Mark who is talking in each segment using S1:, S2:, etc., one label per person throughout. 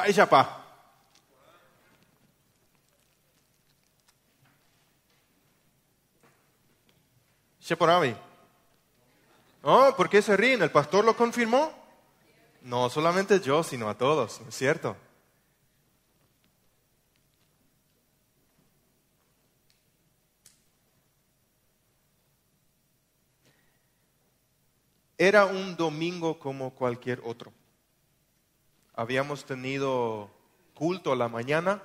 S1: Vaya pa. Sheporavi. Oh, ¿por qué se ríen? ¿El pastor lo confirmó? No solamente yo, sino a todos, ¿no es cierto? Era un domingo como cualquier otro. Habíamos tenido culto a la mañana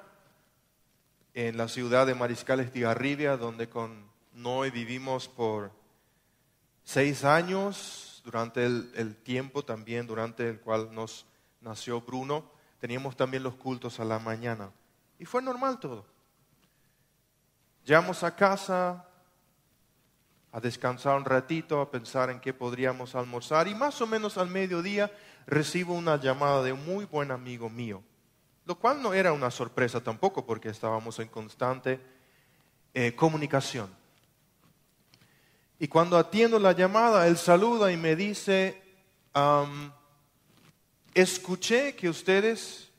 S1: en la ciudad de Mariscales de Garribia, donde con Noé vivimos por seis años, durante el, el, tiempo también, durante el cual nos nació Bruno, teníamos también los cultos a la mañana. Y fue normal todo. Llegamos a casa, a descansar un ratito, a pensar en qué podríamos almorzar y más o menos al mediodía recibo una llamada de un muy buen amigo mío, lo cual no era una sorpresa tampoco porque estábamos en constante eh, comunicación. Y cuando atiendo la llamada, él saluda y me dice, escuché que ustedes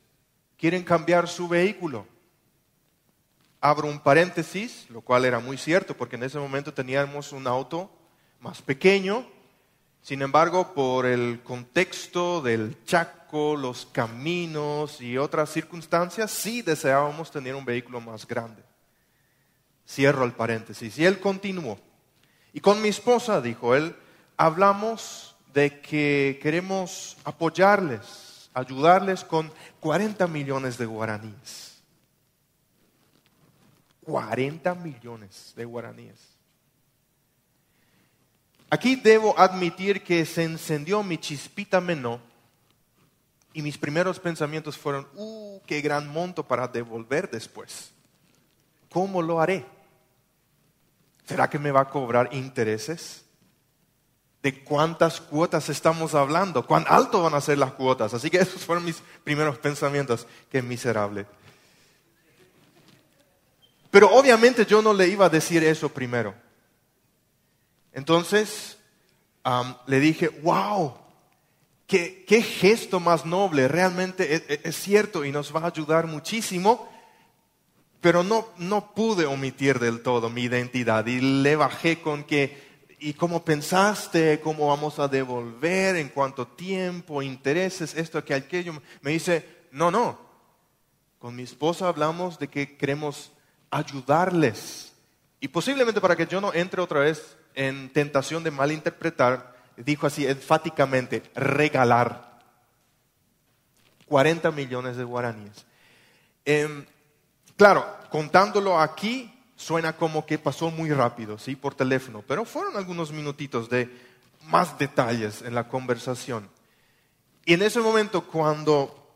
S1: quieren cambiar su vehículo abro un paréntesis, lo cual era muy cierto porque en ese momento teníamos un auto más pequeño, sin embargo, por el contexto del Chaco, los caminos y otras circunstancias, sí deseábamos tener un vehículo más grande. Cierro el paréntesis. Y él continuó. Y con mi esposa, dijo él, hablamos de que queremos apoyarles, ayudarles con 40 millones de guaraníes. 40 millones de guaraníes. Aquí debo admitir que se encendió mi chispita menor y mis primeros pensamientos fueron, ¡uh, qué gran monto para devolver después! ¿Cómo lo haré? ¿Será que me va a cobrar intereses? ¿De cuántas cuotas estamos hablando? ¿Cuán alto van a ser las cuotas? Así que esos fueron mis primeros pensamientos. Qué miserable. Pero obviamente yo no le iba a decir eso primero. Entonces le dije, wow, qué, qué, gesto más noble, realmente es, es, cierto y nos va a ayudar muchísimo, pero no, no pude omitir del todo mi identidad y le bajé con que, ¿y cómo pensaste? ¿Cómo vamos a devolver? ¿En cuánto tiempo? ¿Intereses? Esto, que aquello. Me dice, no, no. Con mi esposa hablamos de que queremos ayudarles. Y posiblemente para que yo no entre otra vez en tentación de malinterpretar, dijo así enfáticamente, regalar 40 millones de guaraníes. Em, claro, contándolo aquí suena como que pasó muy rápido, ¿sí? Por teléfono, pero fueron algunos minutitos de más detalles en la conversación. Y en ese momento cuando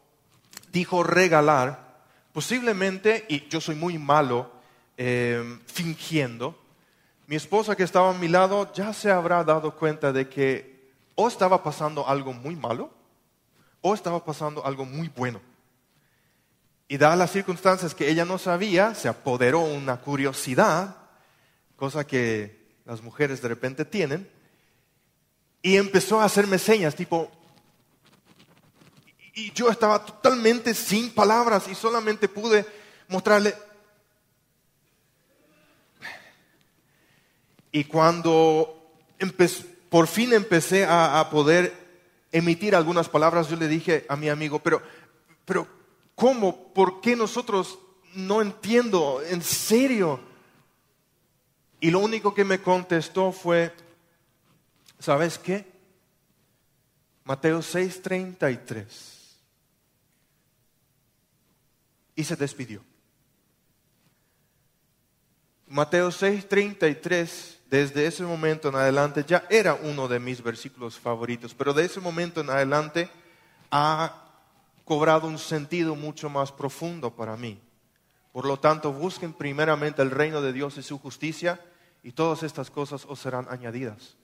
S1: dijo regalar, Posiblemente, y yo soy muy malo eh, fingiendo, mi esposa que estaba a mi lado ya se habrá dado cuenta de que o estaba pasando algo muy malo o estaba pasando algo muy bueno. Y dadas las circunstancias que ella no sabía, se apoderó una curiosidad, cosa que las mujeres de repente tienen, y empezó a hacerme señas tipo, y yo estaba totalmente sin palabras y solamente pude mostrarle. Y cuando por fin empecé a, poder emitir algunas palabras, yo le dije a mi amigo, pero, pero ¿cómo? ¿Por qué nosotros no entiendo? ¿En serio? Y lo único que me contestó fue, ¿sabes qué? Mateo 6:33. y se despidió. Mateo 6:33, desde ese momento en adelante, ya era uno de mis versículos favoritos, pero de ese momento en adelante ha cobrado un sentido mucho más profundo para mí. Por lo tanto, busquen primeramente el reino de Dios y su justicia, y todas estas cosas os serán añadidas.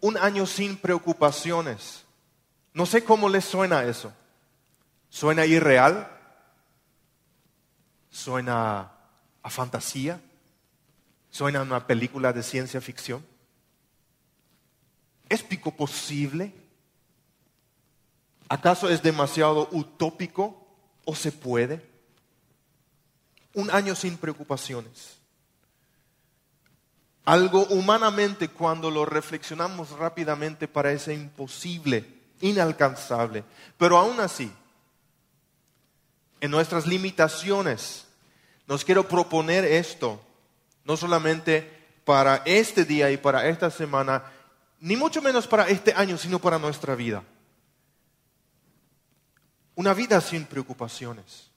S1: Un año sin preocupaciones no sé cómo les suena eso. ¿Suena irreal? ¿Suena a fantasía? ¿Suena a una película de ciencia ficción? ¿Es pico posible ¿Acaso es demasiado utópico o se puede? Un año sin preocupaciones. Algo humanamente cuando lo reflexionamos rápidamente parece imposible, inalcanzable. Pero aún así, en nuestras limitaciones, nos quiero proponer esto, no solamente para este día y para esta semana, ni mucho menos para este año, sino para nuestra vida. Una vida sin preocupaciones.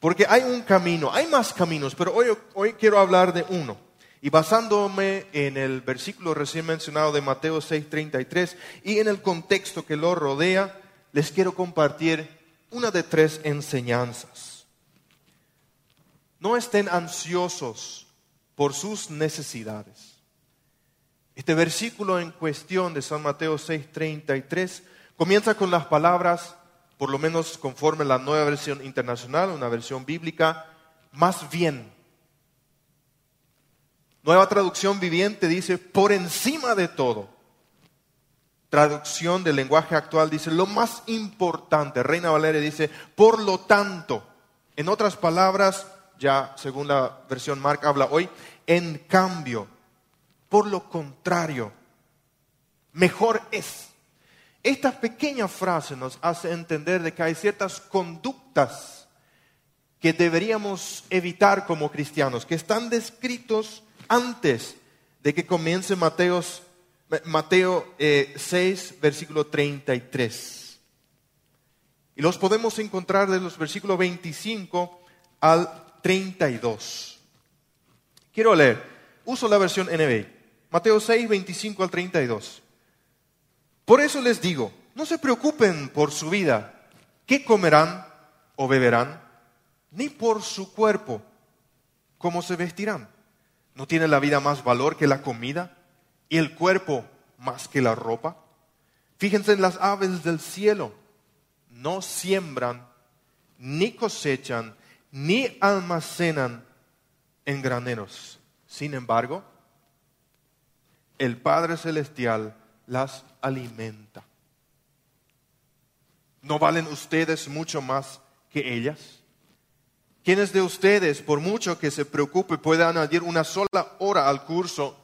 S1: Porque hay un camino, hay más caminos, pero hoy, hoy quiero hablar de uno. Y basándome en el versículo recién mencionado de Mateo 6:33 y en el contexto que lo rodea, les quiero compartir una de tres enseñanzas. No estén ansiosos por sus necesidades. Este versículo en cuestión de San Mateo 6:33 comienza con las palabras, por lo menos conforme la nueva versión internacional, una versión bíblica, más bien. Nueva traducción viviente dice, por encima de todo traducción del lenguaje actual dice lo más importante. Reina Valeria dice, por lo tanto, en otras palabras, ya según la versión Mark habla hoy, en cambio, por lo contrario, mejor es. Esta pequeña frase nos hace entender de que hay ciertas conductas que deberíamos evitar como cristianos, que están descritos antes de que comience Mateos Mateo 6, eh, versículo 33. Y los podemos encontrar de los versículos 25 al 32. Quiero leer, uso la versión NBI. Mateo 6, 25 al 32. Por eso les digo, no se preocupen por su vida, qué comerán o beberán, ni por su cuerpo, cómo se vestirán. ¿No tiene la vida más valor que la comida? Y el cuerpo más que la ropa. Fíjense en las aves del cielo. No siembran, ni cosechan, ni almacenan en graneros. Sin embargo, el Padre Celestial las alimenta. ¿No valen ustedes mucho más que ellas? ¿Quiénes de ustedes, por mucho que se preocupe, puede añadir una sola hora al curso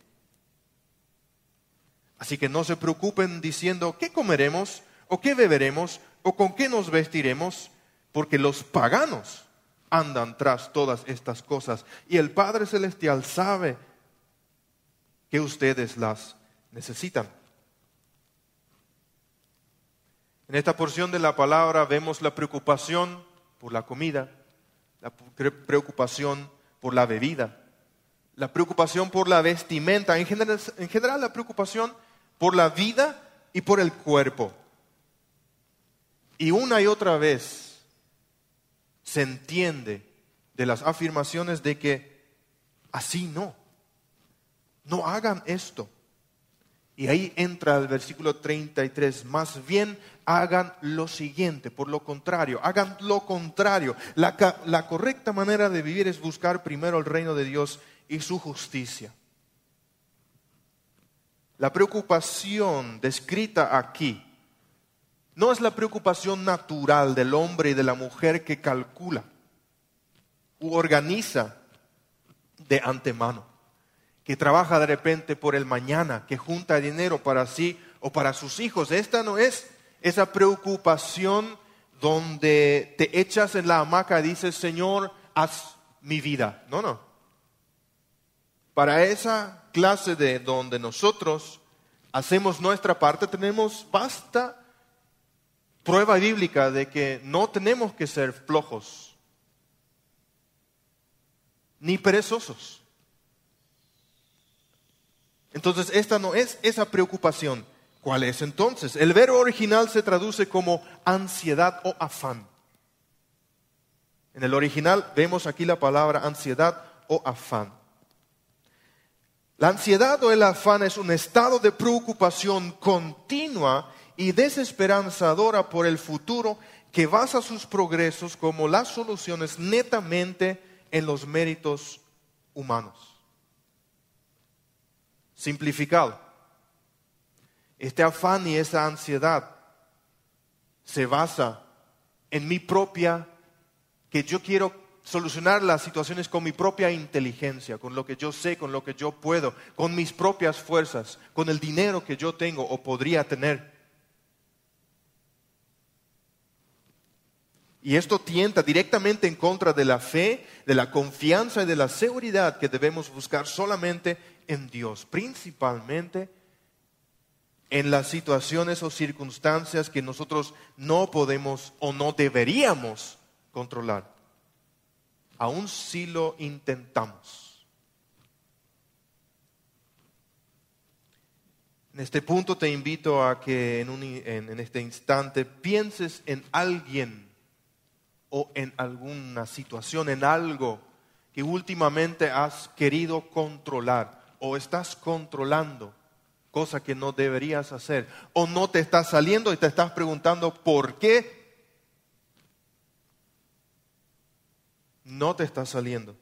S1: Así que no se preocupen diciendo qué comeremos o qué beberemos o con qué nos vestiremos, porque los paganos andan tras todas estas cosas y el Padre Celestial sabe que ustedes las necesitan. En esta porción de la palabra vemos la preocupación por la comida, la preocupación por la bebida, la preocupación por la vestimenta, en general, en general la preocupación por la vida y por el cuerpo. Y una y otra vez se entiende de las afirmaciones de que así no, no hagan esto. Y ahí entra el versículo 33, más bien hagan lo siguiente, por lo contrario, hagan lo contrario. La, la correcta manera de vivir es buscar primero el reino de Dios y su justicia. La preocupación descrita aquí no es la preocupación natural del hombre y de la mujer que calcula u organiza de antemano, que trabaja de repente por el mañana, que junta dinero para sí o para sus hijos. Esta no es esa preocupación donde te echas en la hamaca y dices, Señor, haz mi vida. No, no. Para esa clase de donde nosotros hacemos nuestra parte, tenemos basta prueba bíblica de que no tenemos que ser flojos ni perezosos. Entonces, esta no es esa preocupación ¿Cuál es entonces? El verbo original se traduce como ansiedad o afán. En el original vemos aquí la palabra ansiedad o afán. La ansiedad o el afán es un estado de preocupación continua y desesperanzadora por el futuro que basa sus progresos como las soluciones netamente en los méritos humanos. Simplificado, este afán y esa ansiedad se basa en mi propia, que yo quiero solucionar las situaciones con mi propia inteligencia, con lo que yo sé, con lo que yo puedo, con mis propias fuerzas, con el dinero que yo tengo o podría tener. Y esto tienta directamente en contra de la fe, de la confianza y de la seguridad que debemos buscar solamente en Dios, principalmente en las situaciones o circunstancias que nosotros no podemos o no deberíamos controlar, aun si lo intentamos. En este punto te invito a que en, en este instante pienses en alguien o en alguna situación, en algo que últimamente has querido controlar o estás controlando, cosa que no deberías hacer, o no te estás saliendo y te estás preguntando por qué no te está saliendo.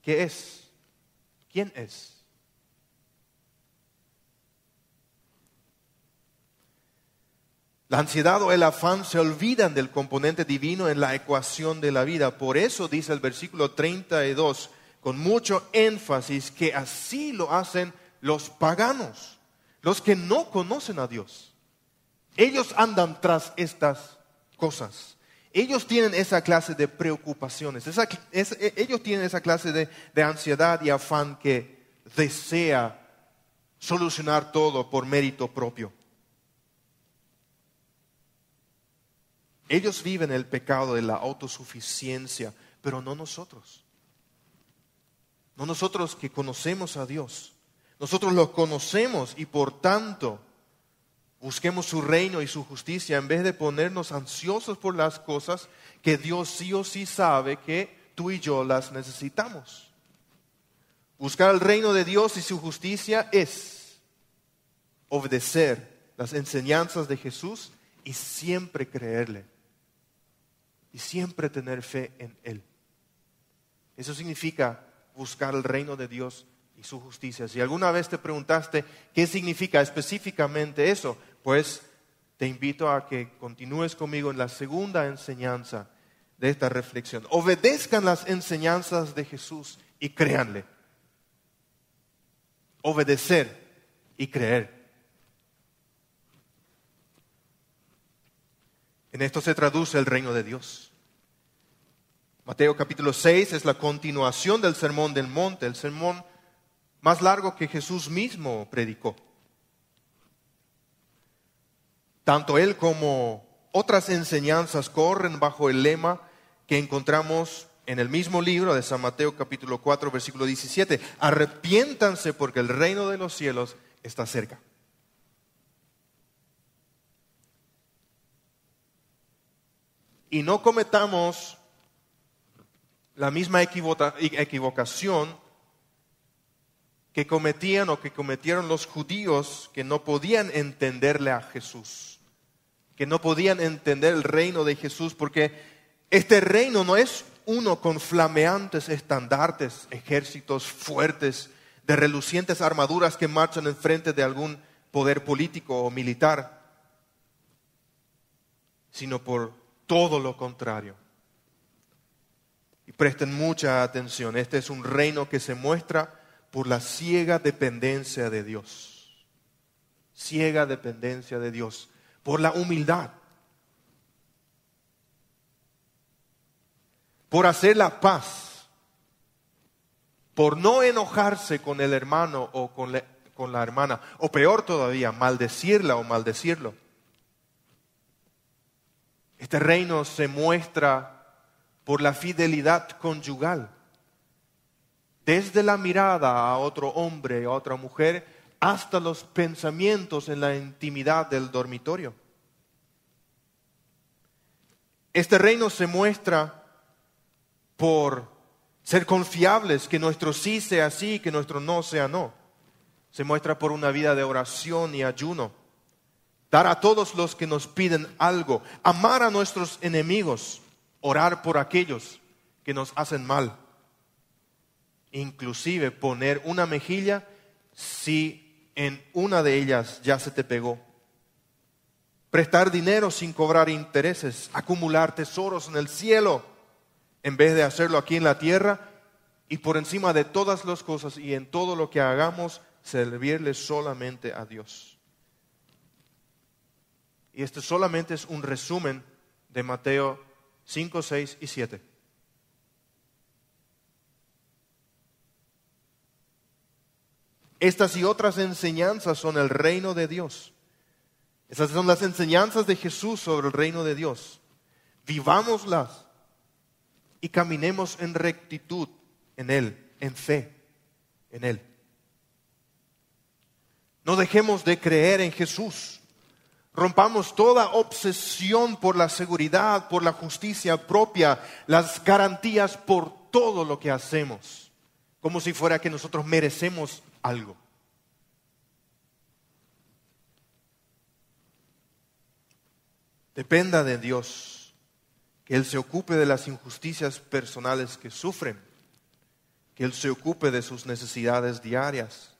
S1: ¿Qué es? ¿Quién es? La ansiedad o el afán se olvidan del componente divino en la ecuación de la vida. Por eso dice el versículo 32 con mucho énfasis que así lo hacen los paganos, los que no conocen a Dios. Ellos andan tras estas cosas. Ellos tienen esa clase de preocupaciones. ellos tienen esa clase de, de ansiedad y afán que desea solucionar todo por mérito propio. Ellos viven el pecado de la autosuficiencia, pero no nosotros. No nosotros que conocemos a Dios. Nosotros lo conocemos y por tanto busquemos su reino y su justicia en vez de ponernos ansiosos por las cosas que Dios sí o sí sabe que tú y yo las necesitamos. Buscar el reino de Dios y su justicia es obedecer las enseñanzas de Jesús y siempre creerle y siempre tener fe en Él. Eso significa buscar el reino de Dios y su justicia. Si alguna vez te preguntaste qué significa específicamente eso, pues te invito a que continúes conmigo en la segunda enseñanza de esta reflexión. Obedezcan las enseñanzas de Jesús y créanle. Obedecer y creer. En esto se traduce el reino de Dios. Mateo capítulo 6 es la continuación del sermón del monte, el sermón más largo que Jesús mismo predicó. Tanto él como otras enseñanzas corren bajo el lema que encontramos en el mismo libro de San Mateo capítulo 4 versículo 17. Arrepiéntanse porque el reino de los cielos está cerca. y no cometamos la misma equivocación que cometían o que cometieron los judíos que no podían entenderle a Jesús, que no podían entender el reino de Jesús, porque este reino no es uno con flameantes estandartes, ejércitos fuertes, de relucientes armaduras que marchan en frente de algún poder político o militar, sino por todo lo contrario. Y presten mucha atención, este es un reino que se muestra por la ciega dependencia de Dios. Ciega dependencia de Dios, por la humildad, por hacer la paz, por no enojarse con el hermano o con la, hermana, o peor todavía, maldecirla o maldecirlo. Este reino se muestra por la fidelidad conyugal. Desde la mirada a otro hombre, a otra mujer, hasta los pensamientos en la intimidad del dormitorio. Este reino se muestra por ser confiables, que nuestro sí sea sí, que nuestro no sea no. Se muestra por una vida de oración y ayuno. Dar a todos los que nos piden algo, amar a nuestros enemigos, orar por aquellos que nos hacen mal. Inclusive poner una mejilla si en una de ellas ya se te pegó prestar dinero sin cobrar intereses, acumular tesoros en el cielo, en vez de hacerlo aquí en la tierra, y por encima de todas las cosas y en todo lo que hagamos, servirle solamente a Dios. Y este solamente es un resumen de Mateo 5, 6 y 7. Estas y otras enseñanzas son el reino de Dios esas son las enseñanzas de Jesús sobre el reino de Dios. Vivámoslas y caminemos en rectitud en Él, en fe en Él. No dejemos de creer en Jesús. Rompamos toda obsesión por la seguridad, por la justicia propia, las garantías por todo lo que hacemos, como si fuera que nosotros merecemos algo. Dependa de Dios, que Él se ocupe de las injusticias personales que sufren, que Él se ocupe de sus necesidades diarias.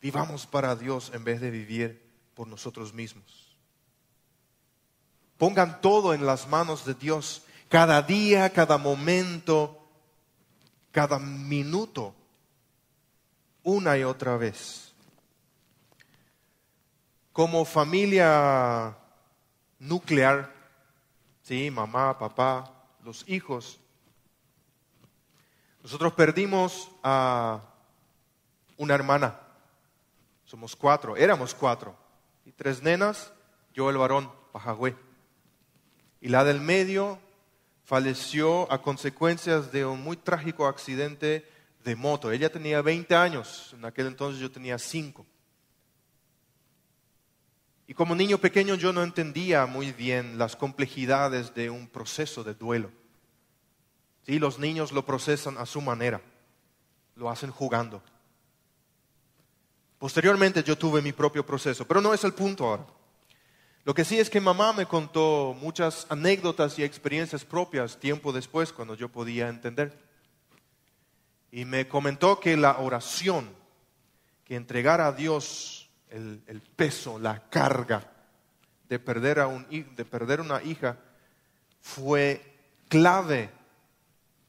S1: Vivamos para Dios en vez de vivir por nosotros mismos. Pongan todo en las manos de Dios, cada día, cada momento, cada minuto, una y otra vez. Como familia nuclear, ¿sí? mamá, papá, los hijos. Nosotros perdimos a una hermana, somos cuatro, éramos cuatro, y tres nenas, yo el varón, Pajagüe. Y la del medio falleció a consecuencias de un muy trágico accidente de moto. Ella tenía 20 años, en aquel entonces yo tenía 5. Y como niño pequeño yo no entendía muy bien las complejidades de un proceso de duelo. Sí, los niños lo procesan a su manera, lo hacen jugando. Posteriormente yo tuve mi propio proceso, pero no es el punto ahora. Lo que sí es que mamá me contó muchas anécdotas y experiencias propias tiempo después cuando yo podía entender. Y me comentó que la oración, que entregar a Dios el, peso, la carga de perder, a un, de perder una hija fue clave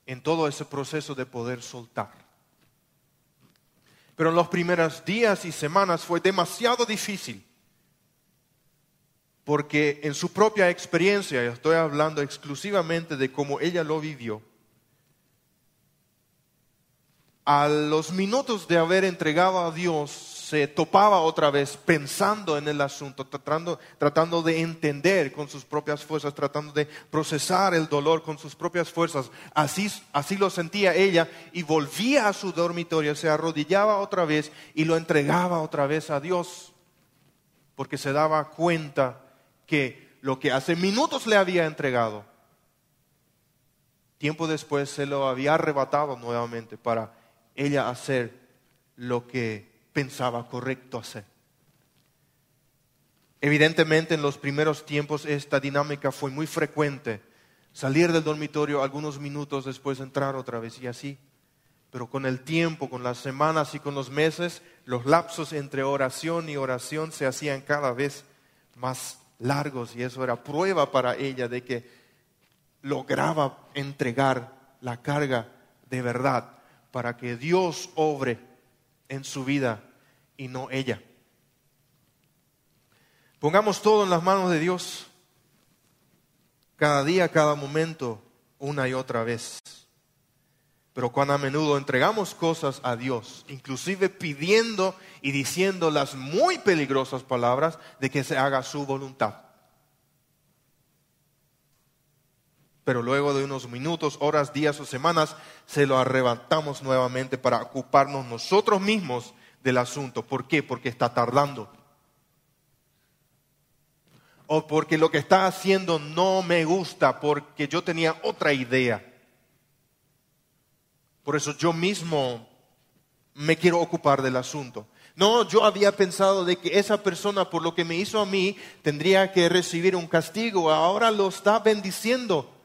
S1: en todo ese proceso de poder soltar. Pero en los primeros días y semanas fue demasiado difícil, porque en su propia experiencia, estoy hablando exclusivamente de cómo ella lo vivió, a los minutos de haber entregado a Dios se topaba otra vez pensando en el asunto, tratando, tratando de entender con sus propias fuerzas, tratando de procesar el dolor con sus propias fuerzas. Así, así lo sentía ella y volvía a su dormitorio, se arrodillaba otra vez y lo entregaba otra vez a Dios, porque se daba cuenta que lo que hace minutos le había entregado, tiempo después se lo había arrebatado nuevamente para ella hacer lo que pensaba correcto hacer. Evidentemente en los primeros tiempos esta dinámica fue muy frecuente. Salir del dormitorio algunos minutos después entrar otra vez y así. Pero con el tiempo, con las semanas y con los meses, los lapsos entre oración y oración se hacían cada vez más largos y eso era prueba para ella de que lograba entregar la carga de verdad para que Dios obre en su vida y no ella. Pongamos todo en las manos de Dios, cada día, cada momento, una y otra vez. Pero cuando a menudo entregamos cosas a Dios, inclusive pidiendo y diciendo las muy peligrosas palabras de que se haga su voluntad. Pero luego de unos minutos, horas, días o semanas, se lo arrebatamos nuevamente para ocuparnos nosotros mismos del asunto. ¿Por qué? Porque está tardando. O porque lo que está haciendo no me gusta, porque yo tenía otra idea. Por eso yo mismo me quiero ocupar del asunto. No, yo había pensado de que esa persona por lo que me hizo a mí tendría que recibir un castigo, ahora lo está bendiciendo.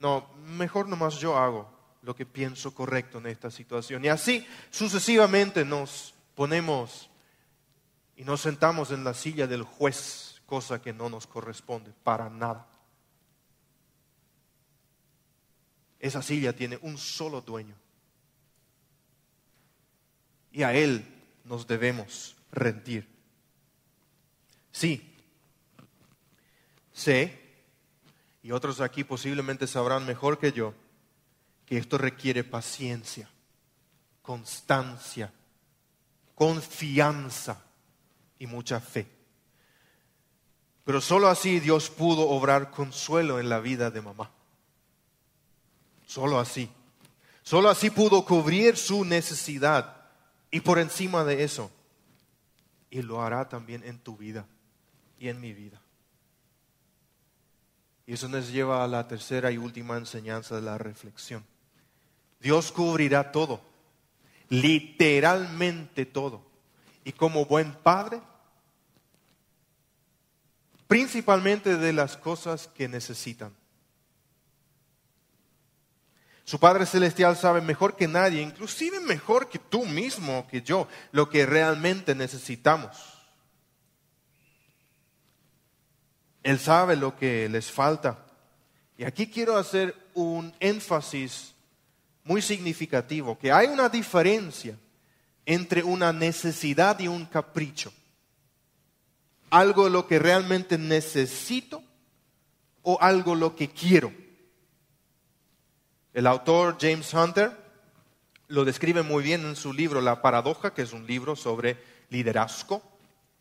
S1: No, mejor nomás yo hago lo que pienso correcto en esta situación. Y así sucesivamente nos ponemos y nos sentamos en la silla del juez, cosa que no nos corresponde para nada. Esa silla tiene un solo dueño. Y a Él nos debemos rendir. Sí, sé, y otros aquí posiblemente sabrán mejor que yo, que esto requiere paciencia, constancia, confianza y mucha fe. Pero solo así Dios pudo obrar consuelo en la vida de mamá. Solo así. Solo así pudo cubrir su necesidad. Y por encima de eso, y lo hará también en tu vida y en mi vida. Y eso nos lleva a la tercera y última enseñanza de la reflexión. Dios cubrirá todo, literalmente todo. Y como buen padre, principalmente de las cosas que necesitan. Su Padre Celestial sabe mejor que nadie, inclusive mejor que tú mismo, que yo, lo que realmente necesitamos. Él sabe lo que les falta. Y aquí quiero hacer un énfasis muy significativo, que hay una diferencia entre una necesidad y un capricho. Algo lo que realmente necesito o algo lo que quiero. El autor James Hunter lo describe muy bien en su libro La paradoja, que es un libro sobre liderazgo,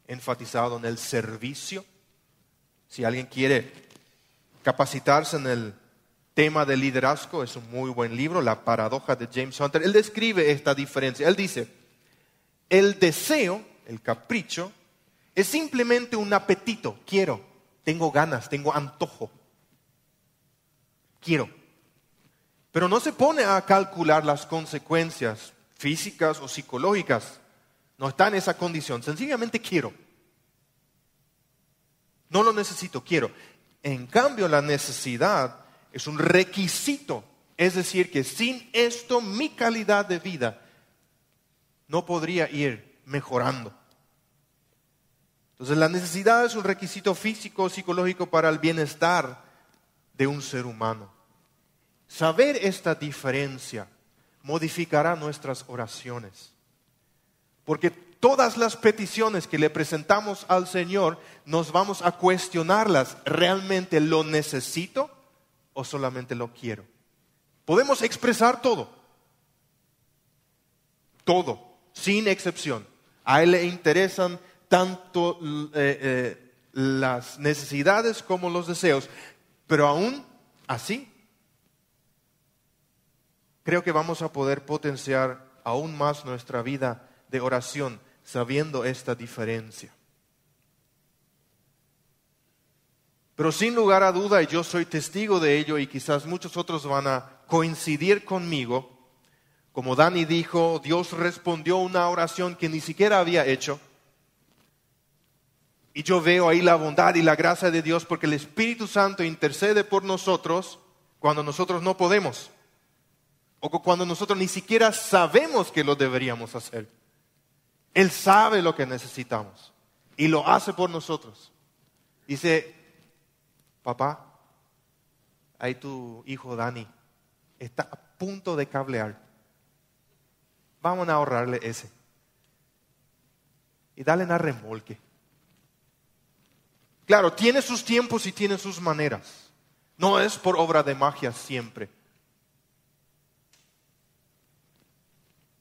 S1: enfatizado en el servicio. Si alguien quiere capacitarse en el tema de liderazgo, es un muy buen libro, La paradoja de James Hunter. Él describe esta diferencia. Él dice, el deseo, el capricho, es simplemente un apetito. Quiero, tengo ganas, tengo antojo. Quiero. Pero no se pone a calcular las consecuencias físicas o psicológicas. No está en esa condición. Sencillamente quiero. No lo necesito, quiero. En cambio, la necesidad es un requisito. Es decir, que sin esto mi calidad de vida no podría ir mejorando. Entonces la necesidad es un requisito físico, psicológico para el bienestar de un ser humano. Saber esta diferencia modificará nuestras oraciones. Porque todas las peticiones que le presentamos al Señor nos vamos a cuestionarlas. ¿Realmente lo necesito? o solamente lo quiero? Podemos expresar todo. Todo, sin excepción. A Él le interesan tanto eh, eh, las necesidades como los deseos. Pero aún así, creo que vamos a poder potenciar aún más nuestra vida de oración sabiendo esta diferencia. Pero sin lugar a duda, y yo soy testigo de ello, y quizás muchos otros van a coincidir conmigo, como Dani dijo, Dios respondió una oración que ni siquiera había hecho. Y yo veo ahí la bondad y la gracia de Dios porque el Espíritu Santo intercede por nosotros cuando nosotros no podemos. O cuando nosotros ni siquiera sabemos que lo deberíamos hacer. Él sabe lo que necesitamos y lo hace por nosotros. Dice, papá, ahí tu hijo Dani está a punto de cablear. Vamos a ahorrarle ese. Y dale una remolque. Claro, tiene sus tiempos y tiene sus maneras. No es por obra de magia siempre.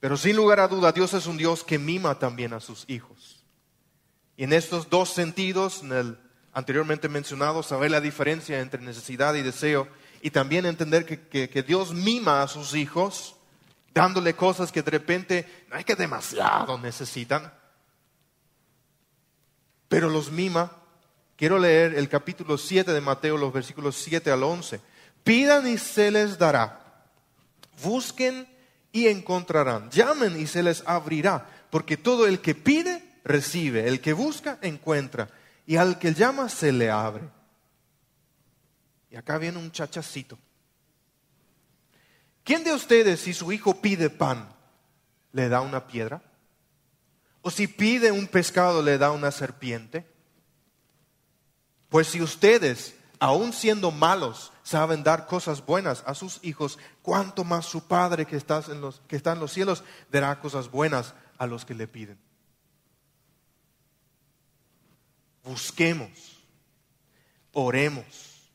S1: Pero sin lugar a duda, Dios es un Dios que mima también a sus hijos. Y en estos dos sentidos, en el anteriormente mencionado, saber la diferencia entre necesidad y deseo y también entender que, Dios mima a sus hijos, dándole cosas que de repente no es que demasiado necesitan, pero los mima. Quiero leer el capítulo 7 de Mateo, los versículos 7 al 11. Pidan y se les dará. Busquen y encontrarán. Llamen y se les abrirá. Porque todo el que pide, recibe. El que busca, encuentra. Y al que llama, se le abre. Y acá viene un chachacito. ¿Quién de ustedes, si su hijo pide pan, le da una piedra? ¿O si pide un pescado, le da una serpiente? Pues si ustedes, aun siendo malos, saben dar cosas buenas a sus hijos, cuánto más su Padre que en los, que está en los cielos dará cosas buenas a los que le piden. Busquemos, oremos,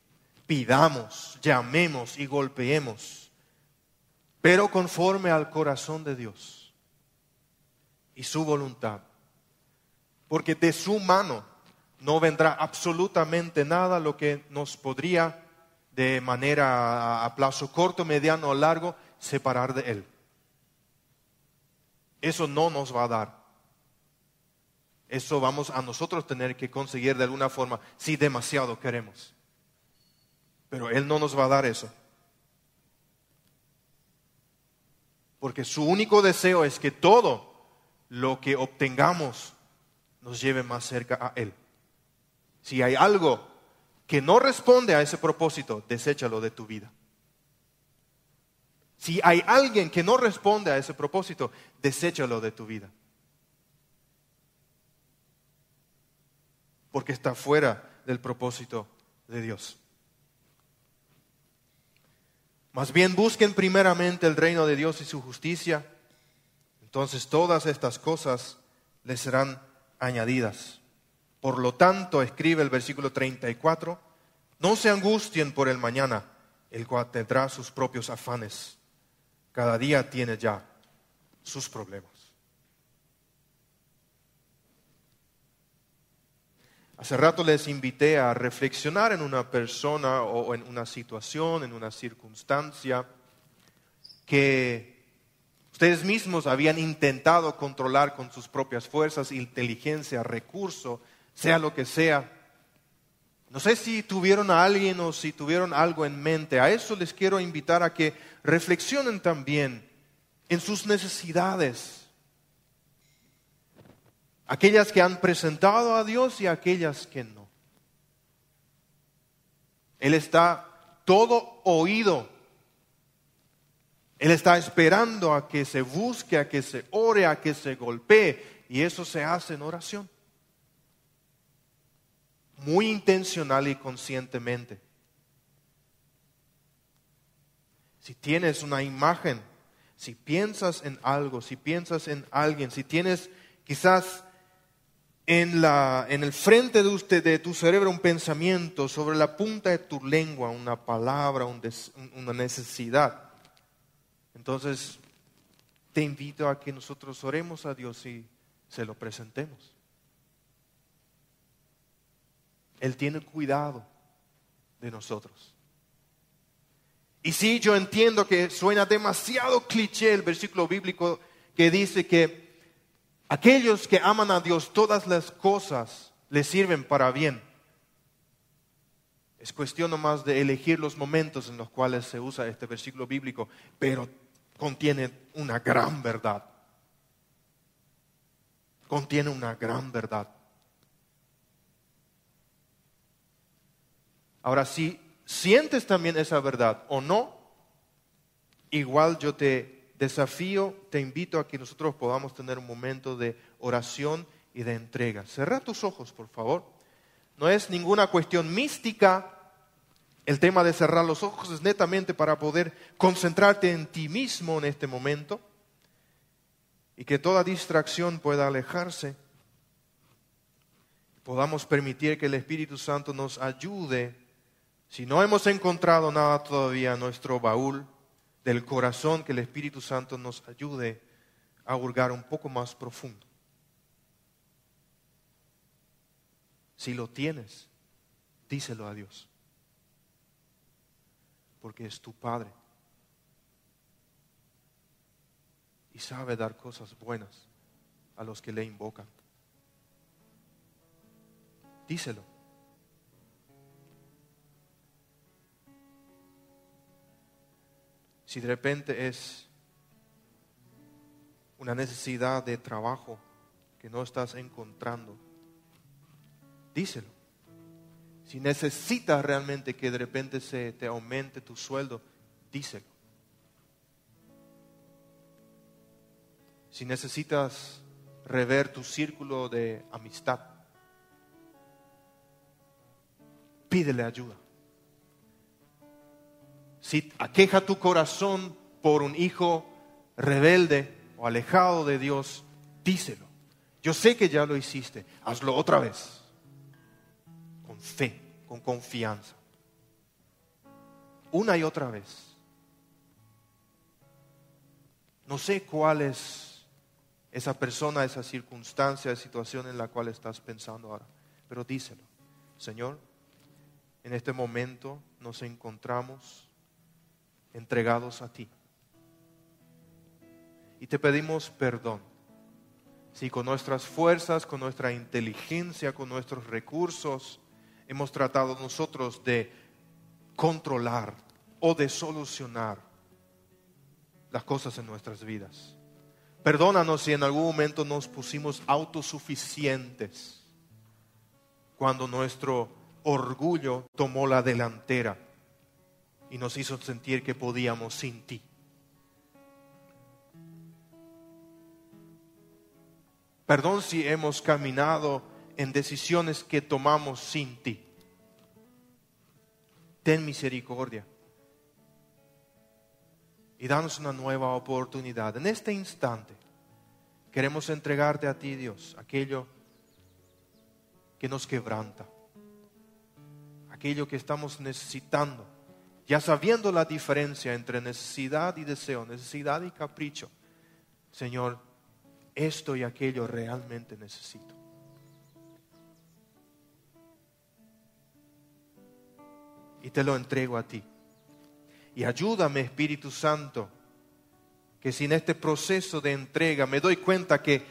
S1: pidamos, llamemos y golpeemos, pero conforme al corazón de Dios y su voluntad, porque de su mano no vendrá absolutamente nada lo que nos podría de manera a plazo corto, mediano o largo separar de Él. Eso no nos va a dar. Eso vamos a nosotros tener que conseguir de alguna forma si demasiado queremos. Pero Él no nos va a dar eso. Porque su único deseo es que todo lo que obtengamos nos lleve más cerca a Él. Si hay algo que no responde a ese propósito, deséchalo de tu vida. Si hay alguien que no responde a ese propósito, deséchalo de tu vida. Porque está fuera del propósito de Dios. Más bien busquen primeramente el reino de Dios y su justicia. Entonces todas estas cosas les serán añadidas. Por lo tanto, escribe el versículo 34, no se angustien por el mañana, el cual tendrá sus propios afanes. Cada día tiene ya sus problemas. Hace rato les invité a reflexionar en una persona o en una situación, en una circunstancia que ustedes mismos habían intentado controlar con sus propias fuerzas, inteligencia, recurso, sea lo que sea. No sé si tuvieron a alguien o si tuvieron algo en mente. A eso les quiero invitar a que reflexionen también en sus necesidades. Aquellas que han presentado a Dios y aquellas que no. Él está todo oído. Él está esperando a que se busque, a que se ore, a que se golpee. Y eso se hace en oración muy intencional y conscientemente. Si tienes una imagen, si piensas en algo, si piensas en alguien, si tienes quizás en, la, en el frente de, usted, de tu cerebro un pensamiento, sobre la punta de tu lengua una palabra, una necesidad, entonces te invito a que nosotros oremos a Dios y se lo presentemos. Él tiene cuidado de nosotros. Y sí, yo entiendo que suena demasiado cliché el versículo bíblico que dice que aquellos que aman a Dios, todas las cosas les sirven para bien. Es cuestión nomás de elegir los momentos en los cuales se usa este versículo bíblico, pero contiene una gran verdad. Contiene una gran verdad. Ahora, si sientes también esa verdad o no, igual yo te desafío, te invito a que nosotros podamos tener un momento de oración y de entrega. Cerra tus ojos, por favor. No es ninguna cuestión mística. El tema de cerrar los ojos es netamente para poder concentrarte en ti mismo en este momento y que toda distracción pueda alejarse. Podamos permitir que el Espíritu Santo nos ayude si no hemos encontrado nada todavía en nuestro baúl del corazón, que el Espíritu Santo nos ayude a hurgar un poco más profundo. Si lo tienes, díselo a Dios, porque es tu Padre. y sabe dar cosas buenas a los que le invocan. Díselo. Si de repente es una necesidad de trabajo que no estás encontrando, díselo. Si necesitas realmente que de repente se te aumente tu sueldo, díselo. Si necesitas rever tu círculo de amistad, pídele ayuda. Si aqueja tu corazón por un hijo rebelde o alejado de Dios, díselo. Yo sé que ya lo hiciste, hazlo otra vez, con fe, con confianza. Una y otra vez. No sé cuál es esa persona, esa circunstancia, esa situación en la cual estás pensando ahora, pero díselo. Señor, en este momento nos encontramos entregados a ti. Y te pedimos perdón. Si con nuestras fuerzas, con nuestra inteligencia, con nuestros recursos, hemos tratado nosotros de controlar o de solucionar las cosas en nuestras vidas. Perdónanos si en algún momento nos pusimos autosuficientes cuando nuestro orgullo tomó la delantera y nos hizo sentir que podíamos sin ti. Perdón si hemos caminado en decisiones que tomamos sin ti. Ten misericordia y danos una nueva oportunidad. En este instante queremos entregarte a ti, Dios, aquello que nos quebranta, aquello que estamos necesitando ya sabiendo la diferencia entre necesidad y deseo, necesidad y capricho, Señor, esto y aquello realmente necesito. Y te lo entrego a ti. Y ayúdame, Espíritu Santo, que si en este proceso de entrega me doy cuenta que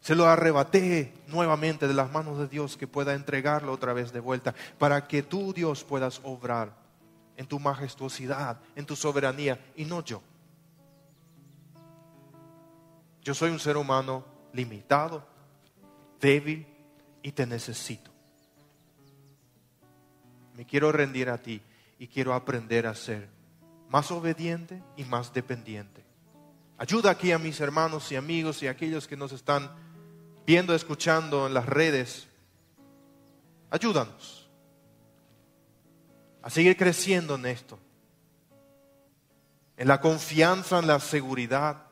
S1: se lo arrebaté nuevamente de las manos de Dios, que pueda entregarlo otra vez de vuelta, para que tú, Dios, puedas obrar en tu majestuosidad, en tu soberanía, y no yo. Yo soy un ser humano limitado, débil y te necesito. Me quiero rendir a ti y quiero aprender a ser más obediente y más dependiente. Ayuda aquí a mis hermanos y amigos y a aquellos que nos están viendo, escuchando en las redes. Ayúdanos a seguir creciendo en esto, en la confianza, en la seguridad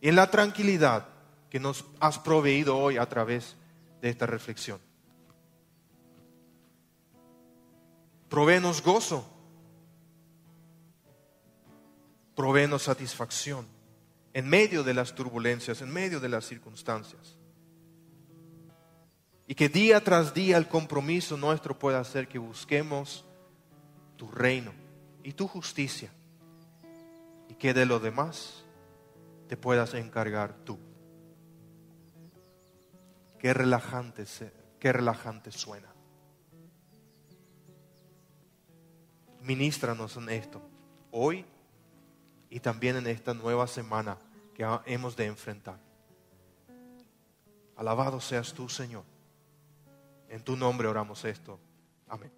S1: y en la tranquilidad que nos has proveído hoy a través de esta reflexión. Provéenos gozo, provéenos satisfacción en medio de las turbulencias, en medio de las circunstancias. Y que día tras día el compromiso nuestro pueda hacer que busquemos tu reino y tu justicia. Y que de lo demás te puedas encargar tú. Qué relajante, qué relajante suena. Ministranos en esto, hoy y también en esta nueva semana que hemos de enfrentar. Alabado seas tú, Señor. En tu nombre oramos esto. Amén.